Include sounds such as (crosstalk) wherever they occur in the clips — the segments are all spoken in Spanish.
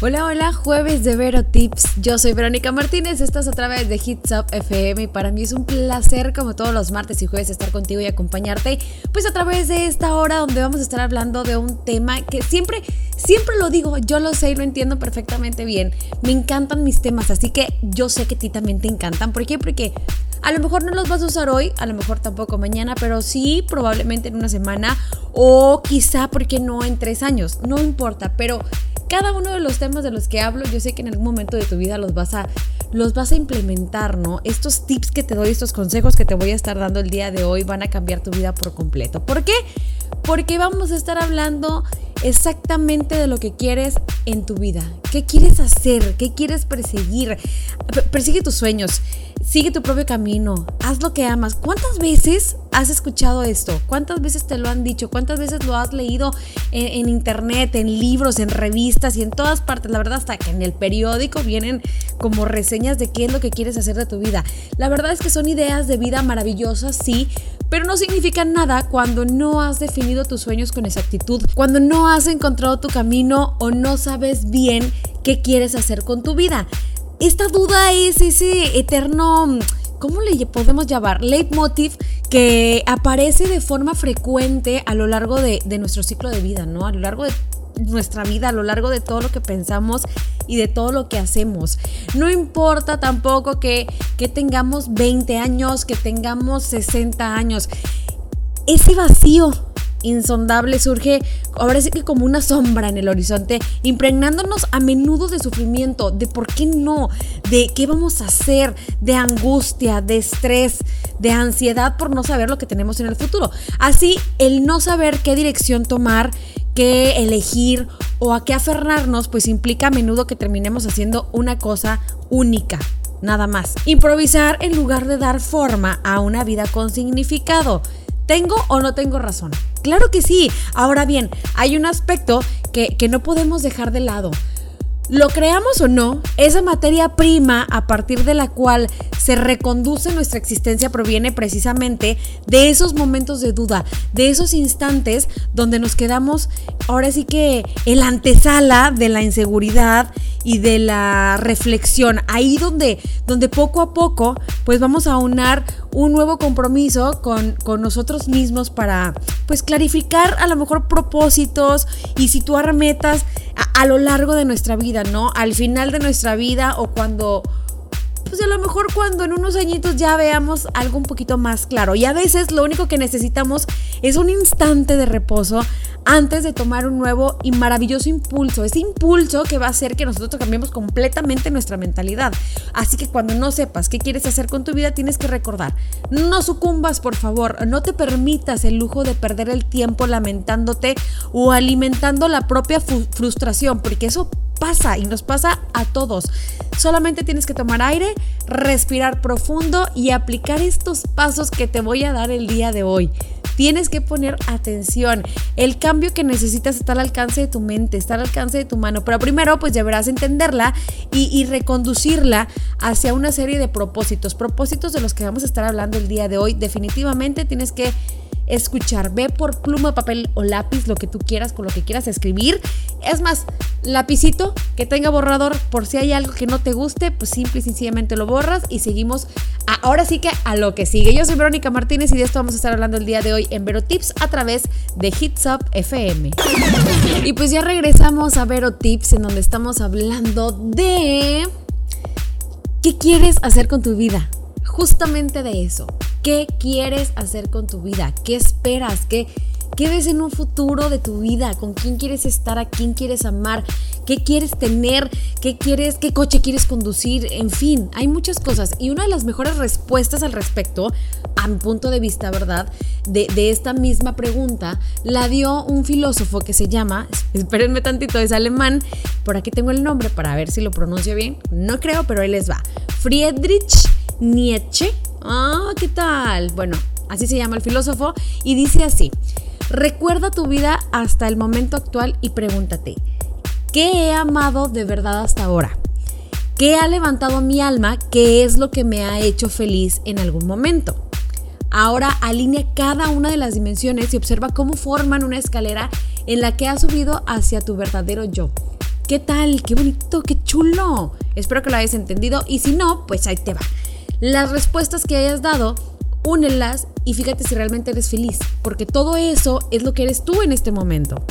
Hola, hola, jueves de Vero Tips. Yo soy Verónica Martínez, estás a través de Hits Up FM y para mí es un placer como todos los martes y jueves estar contigo y acompañarte pues a través de esta hora donde vamos a estar hablando de un tema que siempre, siempre lo digo, yo lo sé y lo entiendo perfectamente bien. Me encantan mis temas, así que yo sé que a ti también te encantan. ¿Por qué? Porque a lo mejor no los vas a usar hoy, a lo mejor tampoco mañana, pero sí probablemente en una semana o quizá, porque no, en tres años, no importa, pero cada uno de los temas de los que hablo, yo sé que en algún momento de tu vida los vas a los vas a implementar, ¿no? Estos tips que te doy, estos consejos que te voy a estar dando el día de hoy van a cambiar tu vida por completo. ¿Por qué? Porque vamos a estar hablando exactamente de lo que quieres en tu vida. ¿Qué quieres hacer? ¿Qué quieres perseguir? Persigue tus sueños sigue tu propio camino, haz lo que amas. ¿Cuántas veces has escuchado esto? ¿Cuántas veces te lo han dicho? ¿Cuántas veces lo has leído en, internet, en libros, en revistas y en todas partes? La verdad, hasta que en el periódico vienen como reseñas de qué es lo que quieres hacer de tu vida. La verdad es que son ideas de vida maravillosas, sí, pero no significan nada cuando no has definido tus sueños con exactitud, cuando no has encontrado tu camino o no sabes bien qué quieres hacer con tu vida esta duda es ese eterno, ¿cómo le podemos llamar? Leitmotiv que aparece de forma frecuente a lo largo de, nuestro ciclo de vida, ¿no? A lo largo de nuestra vida, a lo largo de todo lo que pensamos y de todo lo que hacemos. No importa tampoco que, que tengamos 20 años, que tengamos 60 años. Ese vacío insondable surge ahora sí que como una sombra en el horizonte, impregnándonos a menudo de sufrimiento, de por qué no, de qué vamos a hacer, de angustia, de estrés, de ansiedad por no saber lo que tenemos en el futuro. Así, el no saber qué dirección tomar, qué elegir o a qué aferrarnos, pues implica a menudo que terminemos haciendo una cosa única. Nada más. Improvisar en lugar de dar forma a una vida con significado. ¿Tengo o no tengo razón? Claro que sí. Ahora bien, hay un aspecto que, que no podemos dejar de lado. Lo creamos o no, esa materia prima a partir de la cual se reconduce nuestra existencia proviene precisamente de esos momentos de duda, de esos instantes donde nos quedamos ahora sí que en la antesala de la inseguridad y de la reflexión, ahí donde, donde poco a poco pues vamos a unar un nuevo compromiso con, con nosotros mismos para pues clarificar a lo mejor propósitos y situar metas a, lo largo de nuestra vida, ¿no? Al final de nuestra vida o cuando pues a lo mejor cuando en unos añitos ya veamos algo un poquito más claro. Y a veces lo único que necesitamos es un instante de reposo antes de tomar un nuevo y maravilloso impulso. Ese impulso que va a hacer que nosotros cambiemos completamente nuestra mentalidad. Así que cuando no sepas qué quieres hacer con tu vida, tienes que recordar, no sucumbas por favor, no te permitas el lujo de perder el tiempo lamentándote o alimentando la propia frustración, porque eso pasa y nos pasa a todos. Solamente tienes que tomar aire, respirar profundo y aplicar estos pasos que te voy a dar el día de hoy. Tienes que poner atención. El cambio que necesitas está al alcance de tu mente, está al alcance de tu mano. Pero primero, pues deberás entenderla y, y reconducirla hacia una serie de propósitos. Propósitos de los que vamos a estar hablando el día de hoy. Definitivamente tienes que escuchar. Ve por pluma, papel o lápiz, lo que tú quieras, con lo que quieras escribir. Es más, lapicito que tenga borrador por si hay algo que no te guste, pues simple y sencillamente lo borras y seguimos ahora sí que a lo que sigue. Yo soy Verónica Martínez y de esto vamos a estar hablando el día de hoy en Vero Tips a través de Hits Up FM. Y pues ya regresamos a Vero Tips en donde estamos hablando de qué quieres hacer con tu vida. Justamente de eso. ¿Qué quieres hacer con tu vida? ¿Qué esperas? ¿Qué, ¿Qué ves en un futuro de tu vida? ¿Con quién quieres estar? ¿A quién quieres amar? ¿Qué quieres tener? ¿Qué quieres? ¿Qué coche quieres conducir? En fin, hay muchas cosas. Y una de las mejores respuestas al respecto, a mi punto de vista, ¿verdad? De, esta misma pregunta, la dio un filósofo que se llama, (laughs) espérenme tantito, es alemán. Por aquí tengo el nombre para ver si lo pronuncio bien. No creo, pero él les va. Friedrich Nietzsche Ah, ¿qué tal? Bueno, así se llama el filósofo y dice así, recuerda tu vida hasta el momento actual y pregúntate, ¿qué he amado de verdad hasta ahora? ¿Qué ha levantado mi alma? ¿Qué es lo que me ha hecho feliz en algún momento? Ahora alinea cada una de las dimensiones y observa cómo forman una escalera en la que has subido hacia tu verdadero yo. ¿Qué tal? ¡Qué bonito! ¡Qué chulo! Espero que lo hayas entendido y si no, pues ahí te va. Las respuestas que hayas dado, únelas y fíjate si realmente eres feliz, porque todo eso es lo que eres tú en este momento.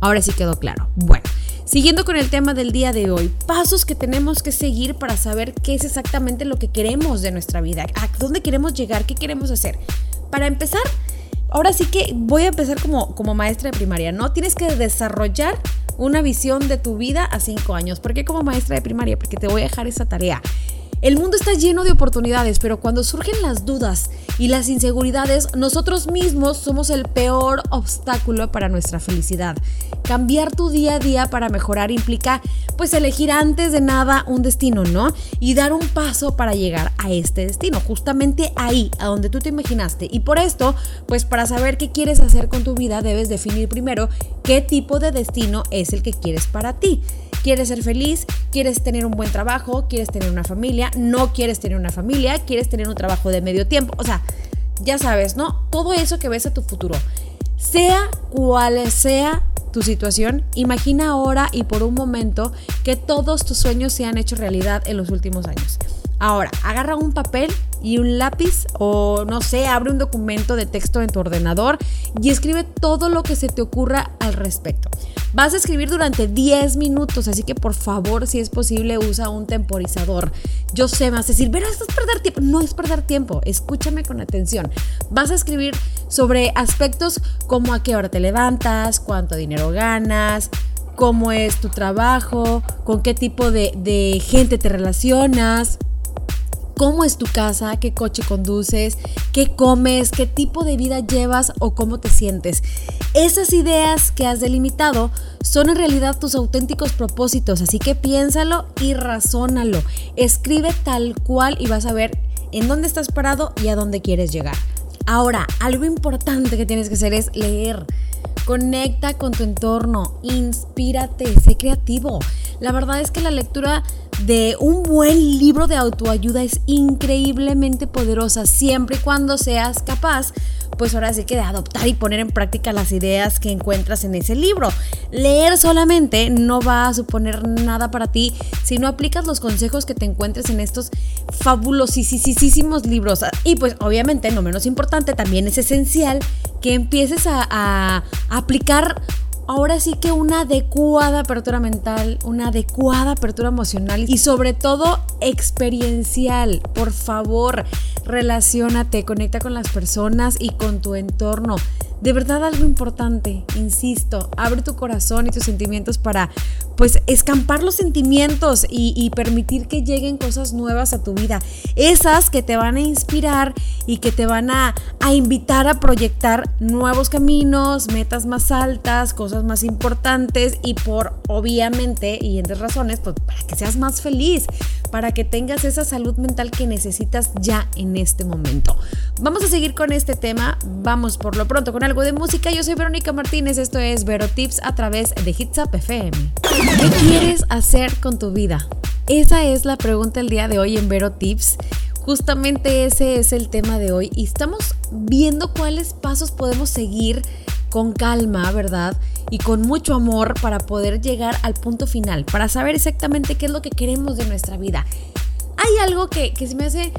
Ahora sí quedó claro. Bueno, siguiendo con el tema del día de hoy, pasos que tenemos que seguir para saber qué es exactamente lo que queremos de nuestra vida, a dónde queremos llegar, qué queremos hacer. Para empezar, ahora sí que voy a empezar como, como maestra de primaria, ¿no? Tienes que desarrollar una visión de tu vida a cinco años. ¿Por qué como maestra de primaria? Porque te voy a dejar esa tarea. El mundo está lleno de oportunidades, pero cuando surgen las dudas y las inseguridades, nosotros mismos somos el peor obstáculo para nuestra felicidad. Cambiar tu día a día para mejorar implica pues elegir antes de nada un destino, ¿no? Y dar un paso para llegar a este destino, justamente ahí, a donde tú te imaginaste. Y por esto, pues para saber qué quieres hacer con tu vida, debes definir primero qué tipo de destino es el que quieres para ti. ¿Quieres ser feliz? ¿Quieres tener un buen trabajo? ¿Quieres tener una familia? ¿No quieres tener una familia? ¿Quieres tener un trabajo de medio tiempo? O sea, ya sabes, ¿no? Todo eso que ves a tu futuro. Sea cual sea tu situación, imagina ahora y por un momento que todos tus sueños se han hecho realidad en los últimos años. Ahora, agarra un papel y un lápiz o no sé, abre un documento de texto en tu ordenador y escribe todo lo que se te ocurra al respecto. Vas a escribir durante 10 minutos, así que por favor, si es posible, usa un temporizador. Yo sé, a decir, pero esto es perder tiempo. No es perder tiempo, escúchame con atención. Vas a escribir sobre aspectos como a qué hora te levantas, cuánto dinero ganas, cómo es tu trabajo, con qué tipo de gente te relacionas, cómo es tu casa, qué coche conduces, qué comes, qué tipo de vida llevas o cómo te sientes. Esas ideas que has delimitado son en realidad tus auténticos propósitos, así que piénsalo y razónalo. Escribe tal cual y vas a ver en dónde estás parado y a dónde quieres llegar. Ahora, algo importante que tienes que hacer es leer. Conecta con tu entorno, inspírate, sé creativo. La verdad es que la lectura de un buen libro de autoayuda es increíblemente poderosa siempre y cuando seas capaz pues ahora sí que de adoptar y poner en práctica las ideas que encuentras en ese libro. Leer solamente no va a suponer nada para ti si no aplicas los consejos que te encuentres en estos fabulosísimos libros. Y pues obviamente, no menos importante, también es esencial que empieces a, a aplicar ahora sí que una adecuada apertura mental, una adecuada apertura emocional y sobre todo experiencial. Por favor, relacionate, conecta con las personas y con tu entorno. De verdad algo importante, insisto, abre tu corazón y tus sentimientos para pues escampar los sentimientos y, permitir que lleguen cosas nuevas a tu vida. Esas que te van a inspirar y que te van a, a invitar a proyectar nuevos caminos, metas más altas, cosas más importantes y por obviamente y entre razones, pues para que seas más feliz, para que tengas esa salud mental que necesitas ya en este momento. Vamos a seguir con este tema, vamos por lo pronto con algo de música. Yo soy Verónica Martínez, esto es Vero Tips a través de Hits Up FM. ¿Qué quieres hacer con tu vida? Esa es la pregunta el día de hoy en Vero Tips. Justamente ese es el tema de hoy y estamos viendo cuáles pasos podemos seguir con calma, ¿verdad? Y con mucho amor para poder llegar al punto final, para saber exactamente qué es lo que queremos de nuestra vida. Hay algo que, que se me hace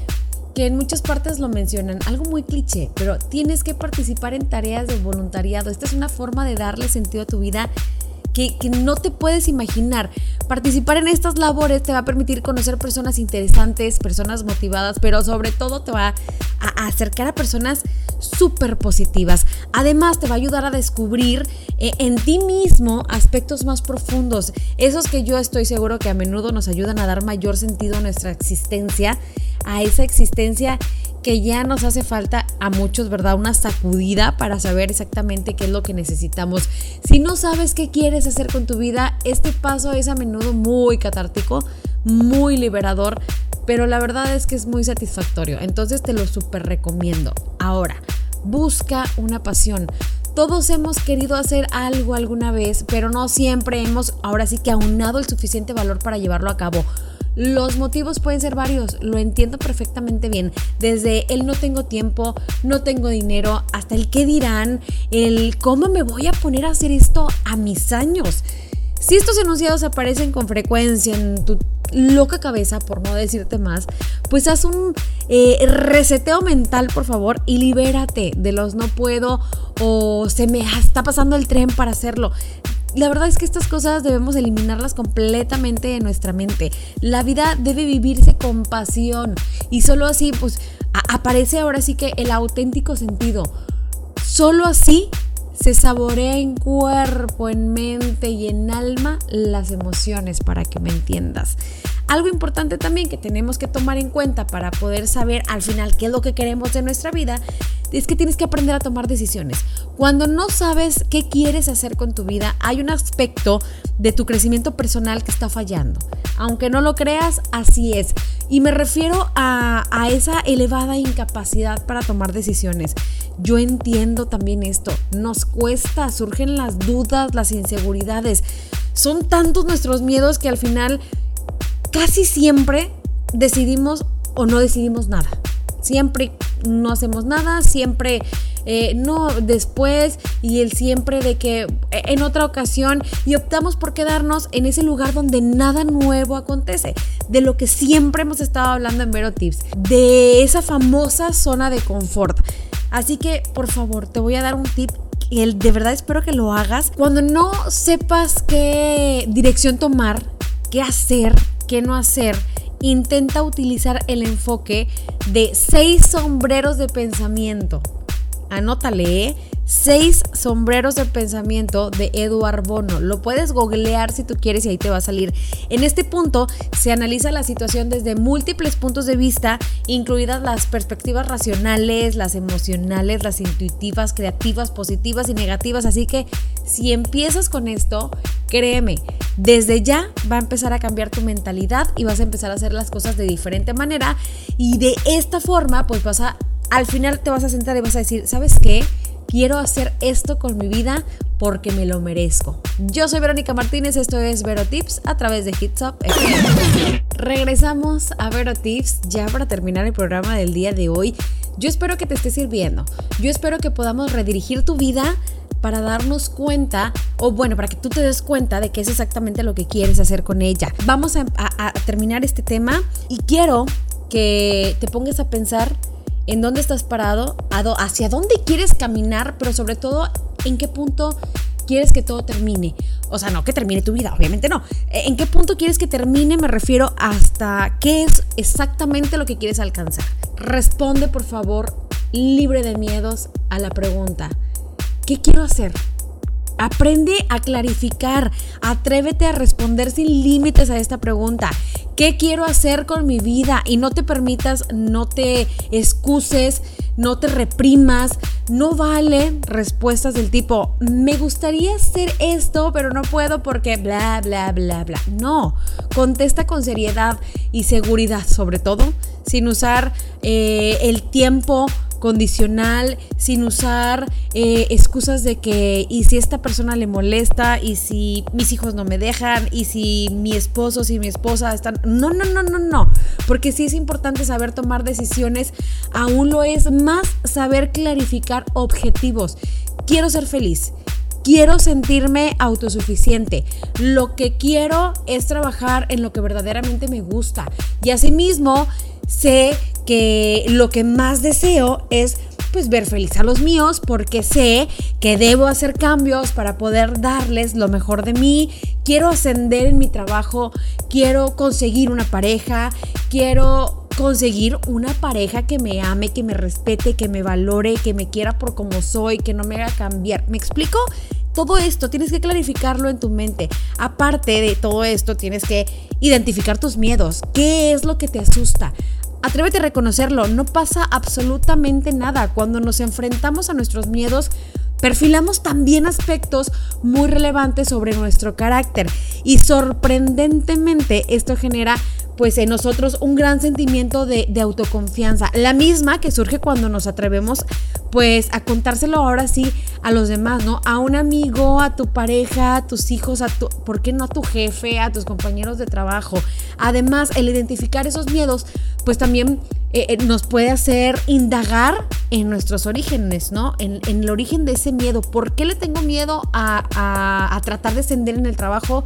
que en muchas partes lo mencionan, algo muy cliché, pero tienes que participar en tareas de voluntariado. Esta es una forma de darle sentido a tu vida que, no te puedes imaginar. Participar en estas labores te va a permitir conocer personas interesantes, personas motivadas, pero sobre todo te va a, acercar a personas súper positivas. Además, te va a ayudar a descubrir eh, en ti mismo aspectos más profundos, esos que yo estoy seguro que a menudo nos ayudan a dar mayor sentido a nuestra existencia, a esa existencia que ya nos hace falta a muchos, ¿verdad? Una sacudida para saber exactamente qué es lo que necesitamos. Si no sabes qué quieres hacer con tu vida, este paso es a menudo muy catártico, muy liberador, pero la verdad es que es muy satisfactorio. Entonces te lo súper recomiendo. Ahora, busca una pasión. Todos hemos querido hacer algo alguna vez, pero no siempre hemos ahora sí que aunado el suficiente valor para llevarlo a cabo. Los motivos pueden ser varios, lo entiendo perfectamente bien. Desde el no tengo tiempo, no tengo dinero, hasta el qué dirán, el cómo me voy a poner a hacer esto a mis años. Si estos enunciados aparecen con frecuencia en tu loca cabeza, por no decirte más, pues haz un eh, reseteo mental, por favor, y libérate de los no puedo o se me está pasando el tren para hacerlo. La verdad es que estas cosas debemos eliminarlas completamente de nuestra mente. La vida debe vivirse con pasión y solo así, pues, aparece ahora sí que el auténtico sentido. Solo así se saborea en cuerpo, en mente y en alma las emociones para que me entiendas. Algo importante también que tenemos que tomar en cuenta para poder saber al final qué es lo que queremos de nuestra vida es que tienes que aprender a tomar decisiones. Cuando no sabes qué quieres hacer con tu vida, hay un aspecto de tu crecimiento personal que está fallando. Aunque no lo creas, así es. Y me refiero a, a esa elevada incapacidad para tomar decisiones. Yo entiendo también esto. Nos cuesta, surgen las dudas, las inseguridades. Son tantos nuestros miedos que al final casi siempre decidimos o no decidimos nada. Siempre no hacemos nada, siempre eh, no después y el siempre de que eh, en otra ocasión y optamos por quedarnos en ese lugar donde nada nuevo acontece, de lo que siempre hemos estado hablando en Vero Tips, de esa famosa zona de confort. Así que por favor te voy a dar un tip y de verdad espero que lo hagas. Cuando no sepas qué dirección tomar, qué hacer, qué no hacer, intenta utilizar el enfoque de seis sombreros de pensamiento. Anótale, ¿eh? Seis sombreros de pensamiento de Eduard Bono. Lo puedes googlear si tú quieres y ahí te va a salir. En este punto se analiza la situación desde múltiples puntos de vista, incluidas las perspectivas racionales, las emocionales, las intuitivas, creativas, positivas y negativas. Así que si empiezas con esto, créeme, desde ya va a empezar a cambiar tu mentalidad y vas a empezar a hacer las cosas de diferente manera y de esta forma pues vas a, al final te vas a sentar y vas a decir, ¿sabes qué? Quiero hacer esto con mi vida porque me lo merezco. Yo soy Verónica Martínez, esto es Vero Tips a través de Hits Up. Regresamos a Vero Tips ya para terminar el programa del día de hoy. Yo espero que te esté sirviendo. Yo espero que podamos redirigir tu vida para darnos cuenta, o bueno, para que tú te des cuenta de qué es exactamente lo que quieres hacer con ella. Vamos a, a terminar este tema y quiero que te pongas a pensar en dónde estás parado, hacia dónde quieres caminar, pero sobre todo en qué punto quieres que todo termine. O sea, no que termine tu vida, obviamente no. E, ¿En qué punto quieres que termine? Me refiero hasta qué es exactamente lo que quieres alcanzar. Responde, por favor, libre de miedos a la pregunta, ¿qué quiero hacer? Aprende a clarificar, atrévete a responder sin límites a esta pregunta. ¿Qué quiero hacer con mi vida? Y no te permitas, no te excuses, no te reprimas. No vale respuestas del tipo, me gustaría hacer esto, pero no puedo porque bla, bla, bla, bla. No, contesta con seriedad y seguridad sobre todo, sin usar eh, el tiempo condicional, sin usar eh, excusas de que, y si esta persona le molesta, y si mis hijos no me dejan, y si mi esposo, si mi esposa están... No, no, no, no, no, porque sí es importante saber tomar decisiones, aún lo es más saber clarificar objetivos. Quiero ser feliz. Quiero sentirme autosuficiente. Lo que quiero es trabajar en lo que verdaderamente me gusta. Y asimismo, sé que lo que más deseo es pues ver feliz a los míos porque sé que debo hacer cambios para poder darles lo mejor de mí. Quiero ascender en mi trabajo, quiero conseguir una pareja, quiero conseguir una pareja que me ame, que me respete, que me valore, que me quiera por como soy, que no me haga cambiar. ¿Me explico? Todo esto tienes que clarificarlo en tu mente. Aparte de todo esto, tienes que identificar tus miedos. ¿Qué es lo que te asusta? Atrévete a reconocerlo, no pasa absolutamente nada. Cuando nos enfrentamos a nuestros miedos, perfilamos también aspectos muy relevantes sobre nuestro carácter y sorprendentemente esto genera pues en nosotros un gran sentimiento de, autoconfianza, la misma que surge cuando nos atrevemos pues a contárselo ahora sí a los demás, ¿no? A un amigo, a tu pareja, a tus hijos, a tu, ¿por qué no a tu jefe, a tus compañeros de trabajo? Además, el identificar esos miedos pues también eh, eh, nos puede hacer indagar en nuestros orígenes, ¿no? En, el origen de ese miedo. ¿Por qué le tengo miedo a, a, a tratar de ascender en el trabajo?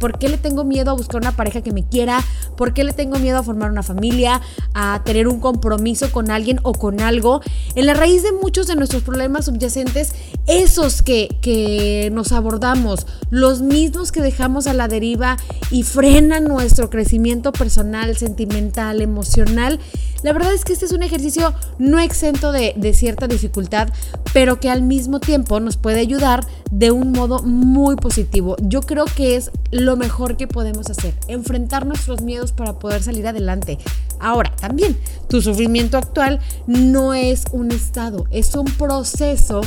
¿Por qué le tengo miedo a buscar una pareja que me quiera? ¿Por qué le tengo miedo a formar una familia? A tener un compromiso con alguien o con algo. En la raíz de muchos de nuestros problemas subyacentes, esos que, que nos abordamos, los mismos que dejamos a la deriva y frenan nuestro crecimiento personal, sentimental, emocional, la verdad es que este es un ejercicio no exento de, de, cierta dificultad, pero que al mismo tiempo nos puede ayudar de un modo muy positivo. Yo creo que es lo mejor que podemos hacer, enfrentar nuestros miedos para poder salir adelante. Ahora, también, tu sufrimiento actual no es un estado, es un proceso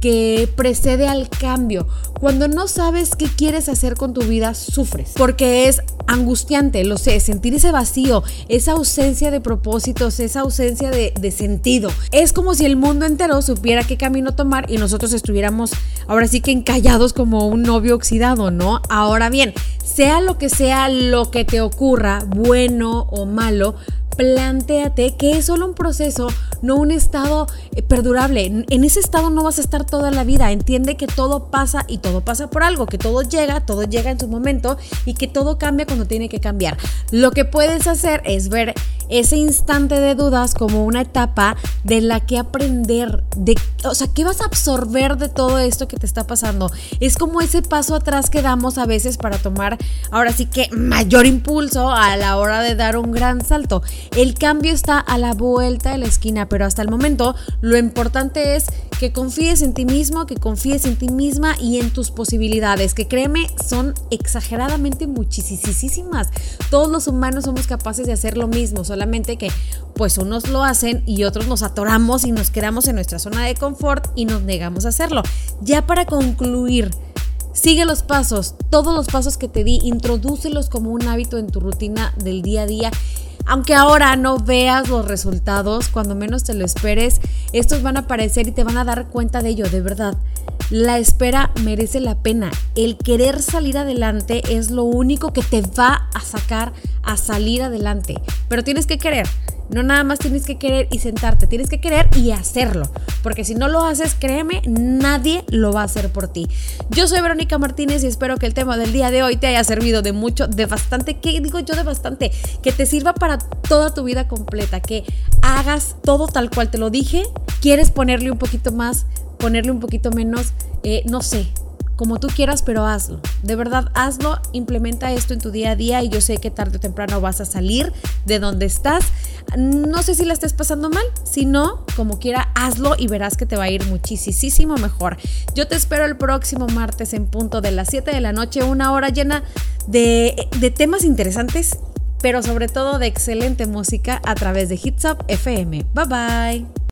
que precede al cambio. Cuando no sabes qué quieres hacer con tu vida, sufres. Porque es angustiante, lo sé, sentir ese vacío, esa ausencia de propósitos, esa ausencia de, de, sentido. Es como si el mundo entero supiera qué camino tomar y nosotros estuviéramos ahora sí que encallados como un novio oxidado, ¿no? Ahora bien, sea lo que sea lo que te ocurra, bueno o malo, plantéate que es solo un proceso, no un estado eh, perdurable. En ese estado no vas a estar toda la vida. Entiende que todo pasa y todo pasa por algo, que todo llega, todo llega en su momento y que todo cambia cuando tiene que cambiar. Lo que puedes hacer es ver ese instante de dudas como una etapa de la que aprender, de, o sea, ¿qué vas a absorber de todo esto que te está pasando? Es como ese paso atrás que damos a veces para tomar, ahora sí que mayor impulso a la hora de dar un gran salto. El cambio está a la vuelta de la esquina, pero hasta el momento lo importante es que confíes en ti mismo, que confíes en ti misma y en tus posibilidades, que créeme, son exageradamente muchísimas. Todos los humanos somos capaces de hacer lo mismo, solamente que pues unos lo hacen y otros nos atoramos y nos quedamos en nuestra zona de confort y nos negamos a hacerlo. Ya para concluir, Sigue los pasos, todos los pasos que te di, introdúcelos como un hábito en tu rutina del día a día aunque ahora no veas los resultados, cuando menos te lo esperes, estos van a aparecer y te van a dar cuenta de ello, de verdad. La espera merece la pena. El querer salir adelante es lo único que te va a sacar a salir adelante. Pero tienes que querer. No nada más tienes que querer y sentarte, tienes que querer y hacerlo. Porque si no lo haces, créeme, nadie lo va a hacer por ti. Yo soy Verónica Martínez y espero que el tema del día de hoy te haya servido de mucho, de bastante, ¿qué digo yo de bastante? Que te sirva para toda tu vida completa, que hagas todo tal cual te lo dije. ¿Quieres ponerle un poquito más, ponerle un poquito menos? Eh, no sé, como tú quieras, pero hazlo. De verdad, hazlo, implementa esto en tu día a día y yo sé que tarde o temprano vas a salir de donde estás. No sé si la estés pasando mal, si no, como quiera, hazlo y verás que te va a ir muchísimo mejor. Yo te espero el próximo martes en punto de las 7 de la noche, una hora llena de, de temas interesantes, pero sobre todo de excelente música a través de Hits Up FM. Bye bye.